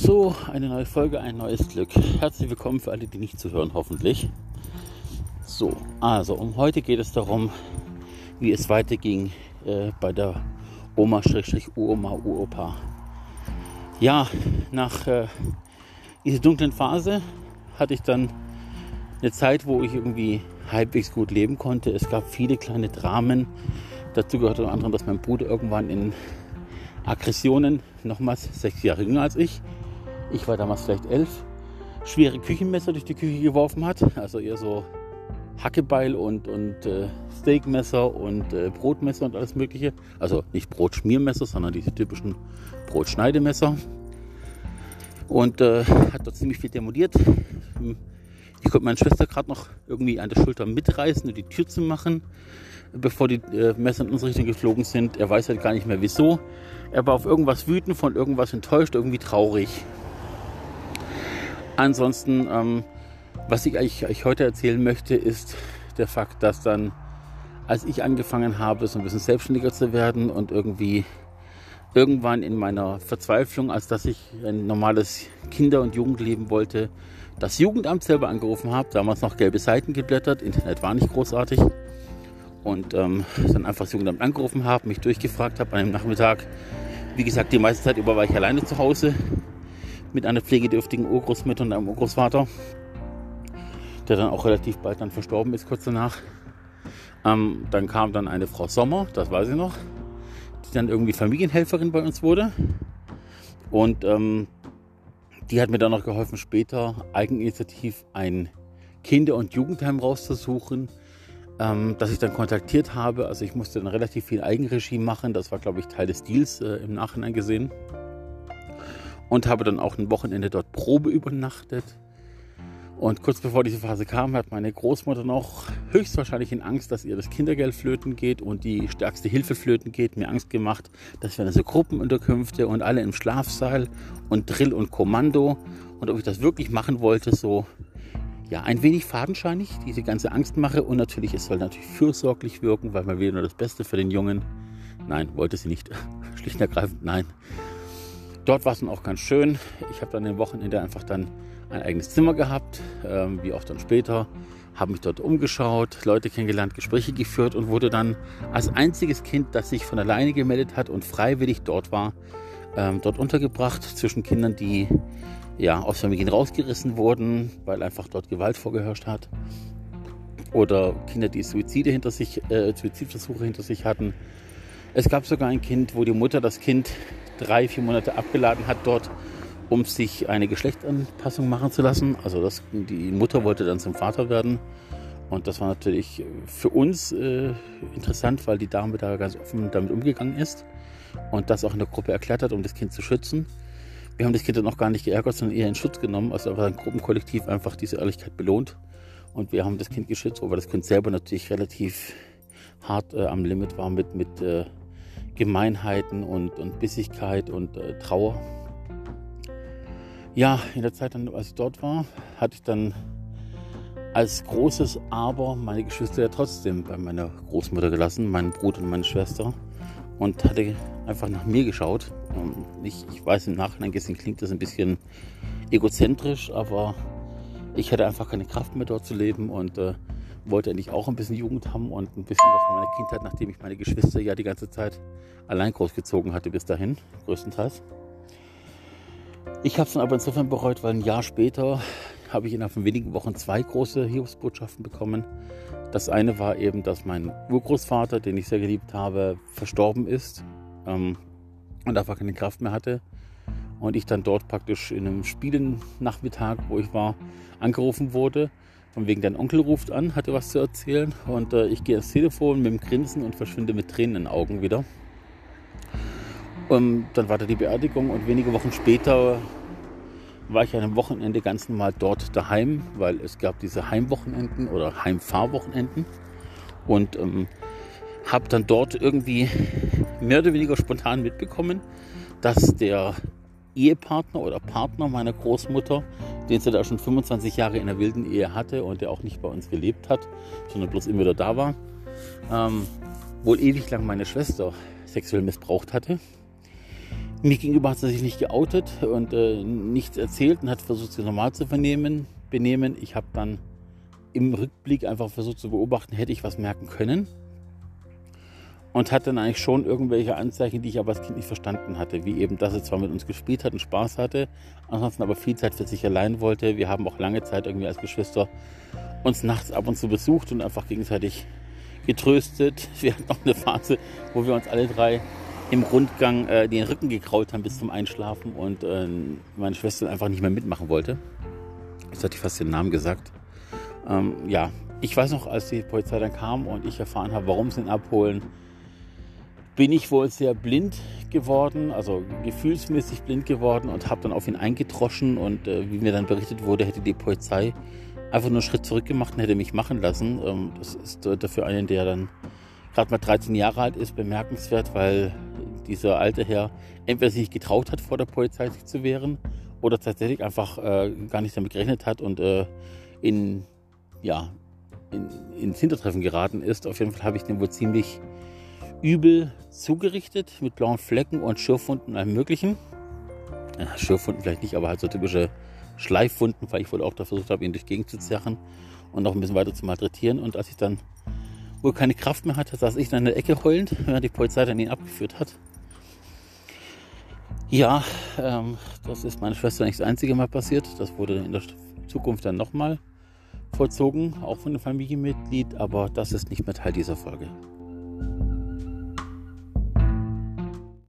So, eine neue Folge, ein neues Glück. Herzlich willkommen für alle, die nicht zuhören, hoffentlich. So, also um heute geht es darum, wie es weiterging äh, bei der Oma-Uroma Uropa. Ja, nach äh, dieser dunklen Phase hatte ich dann eine Zeit, wo ich irgendwie halbwegs gut leben konnte. Es gab viele kleine Dramen. Dazu gehört unter anderem, dass mein Bruder irgendwann in Aggressionen, nochmals sechs Jahre jünger als ich, ich war damals vielleicht elf, schwere Küchenmesser durch die Küche geworfen hat. Also eher so Hackebeil und, und äh, Steakmesser und äh, Brotmesser und alles Mögliche. Also nicht Brotschmiermesser, sondern diese typischen Brotschneidemesser. Und äh, hat dort ziemlich viel demoliert. Ich konnte meine Schwester gerade noch irgendwie an der Schulter mitreißen und die Tür zu machen, bevor die äh, Messer in unsere Richtung geflogen sind. Er weiß halt gar nicht mehr wieso. Er war auf irgendwas wütend, von irgendwas enttäuscht, irgendwie traurig. Ansonsten, ähm, was ich eigentlich euch heute erzählen möchte, ist der Fakt, dass dann, als ich angefangen habe, so ein bisschen selbstständiger zu werden und irgendwie irgendwann in meiner Verzweiflung, als dass ich ein normales Kinder- und Jugendleben wollte, das Jugendamt selber angerufen habe, damals noch gelbe Seiten geblättert, Internet war nicht großartig und ähm, dann einfach das Jugendamt angerufen habe, mich durchgefragt habe an einem Nachmittag. Wie gesagt, die meiste Zeit über war ich alleine zu Hause mit einer pflegedürftigen Urgroßmutter und einem Urgroßvater, der dann auch relativ bald dann verstorben ist, kurz danach. Ähm, dann kam dann eine Frau Sommer, das weiß ich noch, die dann irgendwie Familienhelferin bei uns wurde. Und ähm, die hat mir dann noch geholfen, später eigeninitiativ ein Kinder- und Jugendheim rauszusuchen, ähm, das ich dann kontaktiert habe. Also ich musste dann relativ viel Eigenregie machen. Das war, glaube ich, Teil des Deals äh, im Nachhinein gesehen und habe dann auch ein Wochenende dort Probe übernachtet. Und kurz bevor diese Phase kam, hat meine Großmutter noch höchstwahrscheinlich in Angst, dass ihr das Kindergeld flöten geht und die stärkste Hilfe flöten geht, mir Angst gemacht, dass wir also Gruppenunterkünfte und alle im Schlafsaal und Drill und Kommando und ob ich das wirklich machen wollte, so ja, ein wenig fadenscheinig, diese ganze Angst mache und natürlich, es soll natürlich fürsorglich wirken, weil man will nur das Beste für den Jungen. Nein, wollte sie nicht. Schlicht und ergreifend, nein. Dort war es dann auch ganz schön. Ich habe dann am Wochenende einfach dann ein eigenes Zimmer gehabt, ähm, wie auch dann später. Habe mich dort umgeschaut, Leute kennengelernt, Gespräche geführt und wurde dann als einziges Kind, das sich von alleine gemeldet hat und freiwillig dort war, ähm, dort untergebracht zwischen Kindern, die ja, aus Familien rausgerissen wurden, weil einfach dort Gewalt vorgeherrscht hat. Oder Kinder, die Suizide hinter sich, äh, Suizidversuche hinter sich hatten. Es gab sogar ein Kind, wo die Mutter das Kind drei, vier Monate abgeladen hat dort, um sich eine Geschlechtsanpassung machen zu lassen. Also das, die Mutter wollte dann zum Vater werden. Und das war natürlich für uns äh, interessant, weil die Dame da ganz offen damit umgegangen ist und das auch in der Gruppe erklärt hat, um das Kind zu schützen. Wir haben das Kind dann auch gar nicht geärgert, sondern eher in Schutz genommen, also einfach ein Gruppenkollektiv einfach diese Ehrlichkeit belohnt. Und wir haben das Kind geschützt, wobei das Kind selber natürlich relativ hart äh, am Limit war mit, mit äh, Gemeinheiten und, und Bissigkeit und äh, Trauer. Ja, in der Zeit, als ich dort war, hatte ich dann als großes Aber meine Geschwister ja trotzdem bei meiner Großmutter gelassen, meinen Bruder und meine Schwester. Und hatte einfach nach mir geschaut. Ich, ich weiß im Nachhinein gesehen klingt das ein bisschen egozentrisch, aber ich hatte einfach keine Kraft mehr dort zu leben und äh, wollte eigentlich auch ein bisschen Jugend haben und ein bisschen was von meiner Kindheit, nachdem ich meine Geschwister ja die ganze Zeit allein großgezogen hatte bis dahin, größtenteils. Ich habe es dann aber insofern bereut, weil ein Jahr später habe ich innerhalb von wenigen Wochen zwei große Hiobsbotschaften bekommen. Das eine war eben, dass mein Urgroßvater, den ich sehr geliebt habe, verstorben ist ähm, und einfach keine Kraft mehr hatte. Und ich dann dort praktisch in einem Spielennachmittag, wo ich war, angerufen wurde von wegen, dein Onkel ruft an, hatte was zu erzählen. Und äh, ich gehe ans Telefon mit dem Grinsen und verschwinde mit Tränen in den Augen wieder. Und dann war da die Beerdigung und wenige Wochen später war ich an einem Wochenende ganz normal dort daheim, weil es gab diese Heimwochenenden oder Heimfahrwochenenden. Und ähm, habe dann dort irgendwie mehr oder weniger spontan mitbekommen, dass der Ehepartner oder Partner meiner Großmutter den sie da schon 25 Jahre in der wilden Ehe hatte und der auch nicht bei uns gelebt hat, sondern bloß immer wieder da war, ähm, wohl ewig lang meine Schwester sexuell missbraucht hatte. Mir gegenüber hat er sich nicht geoutet und äh, nichts erzählt und hat versucht, sich normal zu vernehmen, benehmen. Ich habe dann im Rückblick einfach versucht zu beobachten, hätte ich was merken können. Und hatte dann eigentlich schon irgendwelche Anzeichen, die ich aber als Kind nicht verstanden hatte. Wie eben, dass er zwar mit uns gespielt hat und Spaß hatte, ansonsten aber viel Zeit für sich allein wollte. Wir haben auch lange Zeit irgendwie als Geschwister uns nachts ab und zu besucht und einfach gegenseitig getröstet. Wir hatten noch eine Phase, wo wir uns alle drei im Rundgang äh, den Rücken gekraut haben bis zum Einschlafen und äh, meine Schwester einfach nicht mehr mitmachen wollte. Jetzt hatte ich fast den Namen gesagt. Ähm, ja, ich weiß noch, als die Polizei dann kam und ich erfahren habe, warum sie ihn abholen, bin ich wohl sehr blind geworden, also gefühlsmäßig blind geworden und habe dann auf ihn eingetroschen und äh, wie mir dann berichtet wurde, hätte die Polizei einfach nur einen Schritt zurück gemacht und hätte mich machen lassen. Ähm, das ist äh, dafür einen, der dann gerade mal 13 Jahre alt ist, bemerkenswert, weil dieser alte Herr entweder sich getraut hat, vor der Polizei sich zu wehren oder tatsächlich einfach äh, gar nicht damit gerechnet hat und äh, in, ja, in, ins Hintertreffen geraten ist. Auf jeden Fall habe ich den wohl ziemlich übel zugerichtet mit blauen Flecken und Schürfwunden und allem Möglichen. Ja, Schürfwunden vielleicht nicht, aber halt so typische Schleifwunden, weil ich wohl auch da versucht habe, ihn durch Gegend zu zerren und noch ein bisschen weiter zu malträtieren. Und als ich dann wohl keine Kraft mehr hatte, saß ich dann in der Ecke heulend, während die Polizei dann ihn abgeführt hat. Ja, ähm, das ist meiner Schwester nicht das einzige Mal passiert. Das wurde in der Zukunft dann nochmal vollzogen, auch von einem Familienmitglied, aber das ist nicht mehr Teil dieser Folge.